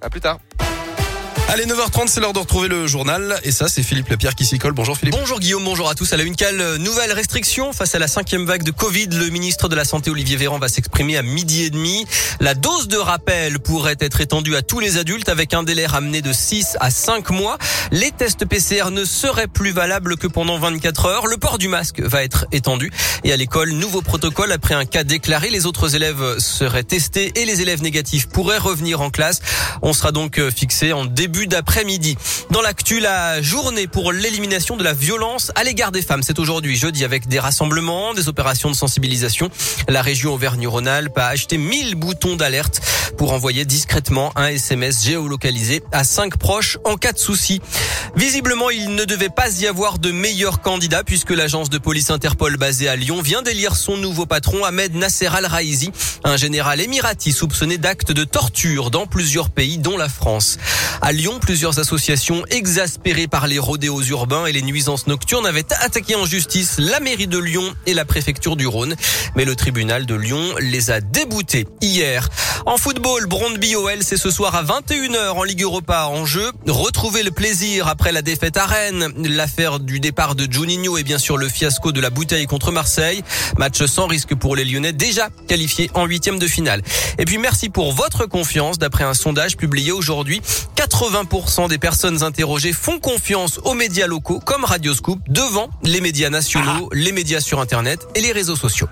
À plus tard. Allez, 9h30, c'est l'heure de retrouver le journal. Et ça, c'est Philippe Lapierre qui s'y colle. Bonjour Philippe. Bonjour Guillaume, bonjour à tous. À la une cale, nouvelle restriction face à la cinquième vague de Covid? Le ministre de la Santé, Olivier Véran, va s'exprimer à midi et demi. La dose de rappel pourrait être étendue à tous les adultes avec un délai ramené de 6 à 5 mois. Les tests PCR ne seraient plus valables que pendant 24 heures. Le port du masque va être étendu. Et à l'école, nouveau protocole. Après un cas déclaré, les autres élèves seraient testés et les élèves négatifs pourraient revenir en classe. On sera donc fixé en début d'après-midi. Dans l'actu, la journée pour l'élimination de la violence à l'égard des femmes. C'est aujourd'hui jeudi avec des rassemblements, des opérations de sensibilisation. La région Auvergne-Rhône-Alpes a acheté 1000 boutons d'alerte pour envoyer discrètement un SMS géolocalisé à cinq proches en cas de souci. Visiblement, il ne devait pas y avoir de meilleur candidat puisque l'agence de police Interpol basée à Lyon vient d'élire son nouveau patron Ahmed Nasser Al-Raizi, un général émirati soupçonné d'actes de torture dans plusieurs pays dont la France. À Lyon, plusieurs associations exaspérées par les rodéos urbains et les nuisances nocturnes avaient attaqué en justice la mairie de Lyon et la préfecture du Rhône. Mais le tribunal de Lyon les a déboutés hier. En football, Brondby OL, c'est ce soir à 21h en Ligue Europa en jeu. Retrouver le plaisir après la défaite à Rennes, l'affaire du départ de Juninho et bien sûr le fiasco de la bouteille contre Marseille. Match sans risque pour les Lyonnais déjà qualifiés en huitième de finale. Et puis merci pour votre confiance. D'après un sondage publié aujourd'hui, 80% des personnes interrogées font confiance aux médias locaux comme Radioscoop devant les médias nationaux, les médias sur Internet et les réseaux sociaux.